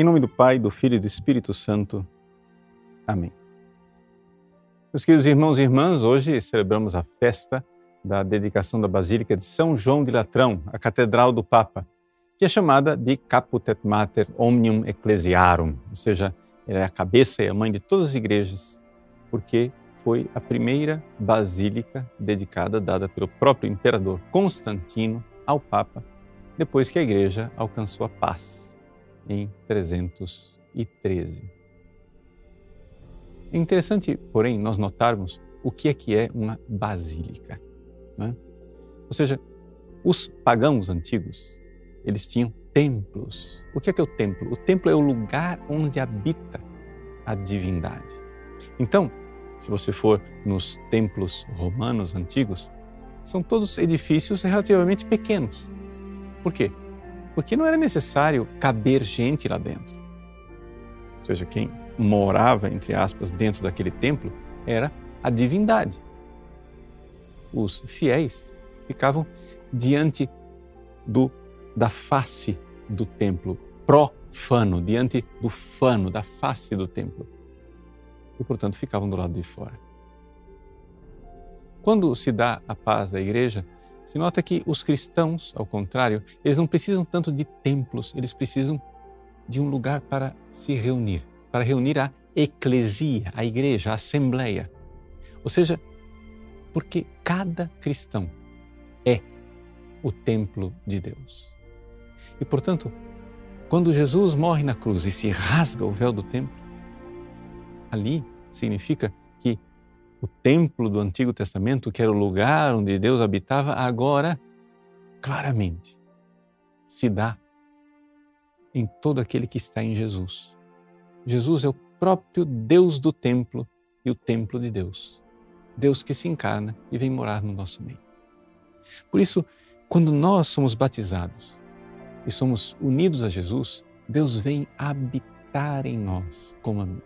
Em nome do Pai, do Filho e do Espírito Santo. Amém. Meus queridos irmãos e irmãs, hoje celebramos a festa da dedicação da Basílica de São João de Latrão, a Catedral do Papa, que é chamada de Caput et Mater Omnium Ecclesiarum, ou seja, ela é a cabeça e a mãe de todas as igrejas, porque foi a primeira basílica dedicada, dada pelo próprio imperador Constantino ao Papa, depois que a igreja alcançou a paz em 313. É interessante, porém, nós notarmos o que é que é uma basílica. Né? Ou seja, os pagãos antigos, eles tinham templos. O que é que é o templo? O templo é o lugar onde habita a divindade. Então, se você for nos templos romanos antigos, são todos edifícios relativamente pequenos. Por quê? Porque não era necessário caber gente lá dentro. Ou seja, quem morava, entre aspas, dentro daquele templo era a divindade. Os fiéis ficavam diante do, da face do templo, profano, diante do fano, da face do templo. E, portanto, ficavam do lado de fora. Quando se dá a paz da igreja, se nota que os cristãos, ao contrário, eles não precisam tanto de templos, eles precisam de um lugar para se reunir, para reunir a eclesia, a igreja, a assembleia. Ou seja, porque cada cristão é o templo de Deus. E, portanto, quando Jesus morre na cruz e se rasga o véu do templo, ali significa o templo do Antigo Testamento, que era o lugar onde Deus habitava, agora claramente se dá em todo aquele que está em Jesus. Jesus é o próprio Deus do templo e o templo de Deus. Deus que se encarna e vem morar no nosso meio. Por isso, quando nós somos batizados e somos unidos a Jesus, Deus vem habitar em nós como amigo.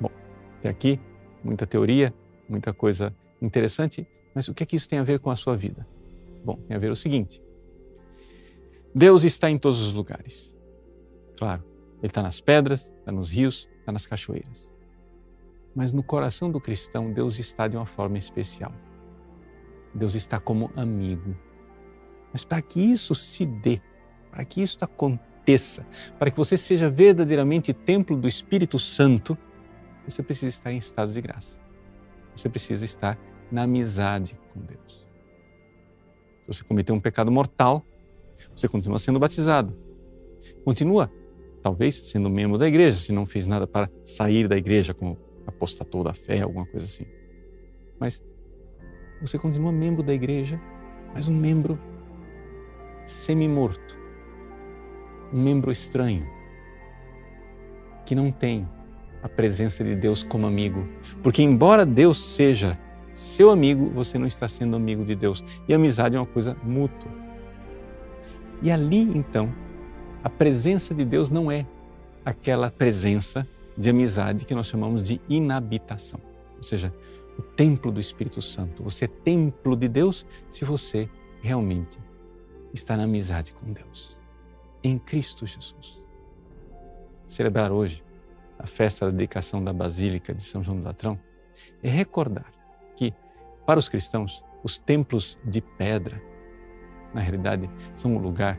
Bom, até aqui muita teoria, muita coisa interessante, mas o que é que isso tem a ver com a sua vida? Bom, tem a ver o seguinte: Deus está em todos os lugares. Claro, Ele está nas pedras, está nos rios, está nas cachoeiras. Mas no coração do cristão, Deus está de uma forma especial. Deus está como amigo. Mas para que isso se dê, para que isso aconteça, para que você seja verdadeiramente templo do Espírito Santo, você precisa estar em estado de graça. Você precisa estar na amizade com Deus. Se você cometeu um pecado mortal, você continua sendo batizado. Continua, talvez, sendo membro da igreja, se não fez nada para sair da igreja, como apostatou da fé, alguma coisa assim. Mas você continua membro da igreja, mas um membro semi-morto, um membro estranho, que não tem a presença de Deus como amigo. Porque, embora Deus seja seu amigo, você não está sendo amigo de Deus. E amizade é uma coisa mútua. E ali, então, a presença de Deus não é aquela presença de amizade que nós chamamos de inabitação. Ou seja, o templo do Espírito Santo. Você é templo de Deus se você realmente está na amizade com Deus. Em Cristo Jesus. Celebrar hoje a festa da dedicação da Basílica de São João do Latrão, é recordar que, para os cristãos, os templos de pedra, na realidade, são o lugar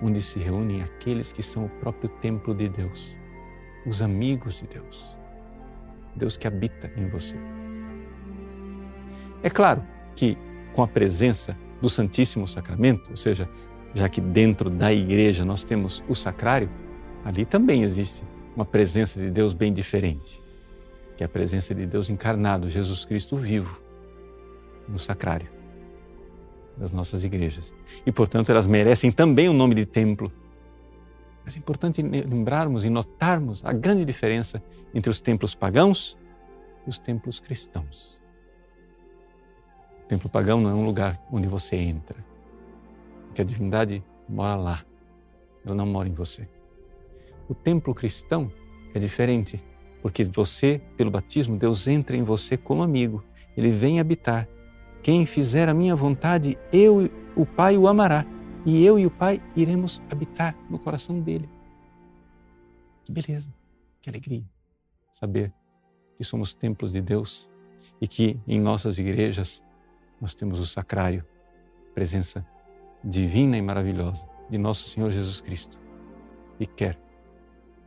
onde se reúnem aqueles que são o próprio templo de Deus, os amigos de Deus, Deus que habita em você. É claro que, com a presença do Santíssimo Sacramento, ou seja, já que dentro da igreja nós temos o sacrário, ali também existe uma presença de Deus bem diferente, que é a presença de Deus encarnado, Jesus Cristo vivo, no sacrário das nossas igrejas. E, portanto, elas merecem também o nome de templo. Mas é importante lembrarmos e notarmos a grande diferença entre os templos pagãos e os templos cristãos. O templo pagão não é um lugar onde você entra, porque a divindade mora lá, ela não mora em você. O templo cristão é diferente, porque você, pelo batismo, Deus entra em você como amigo. Ele vem habitar. Quem fizer a minha vontade, eu, o Pai, o amará. E eu e o Pai iremos habitar no coração dele. Que beleza, que alegria saber que somos templos de Deus e que em nossas igrejas nós temos o sacrário, presença divina e maravilhosa de nosso Senhor Jesus Cristo e quer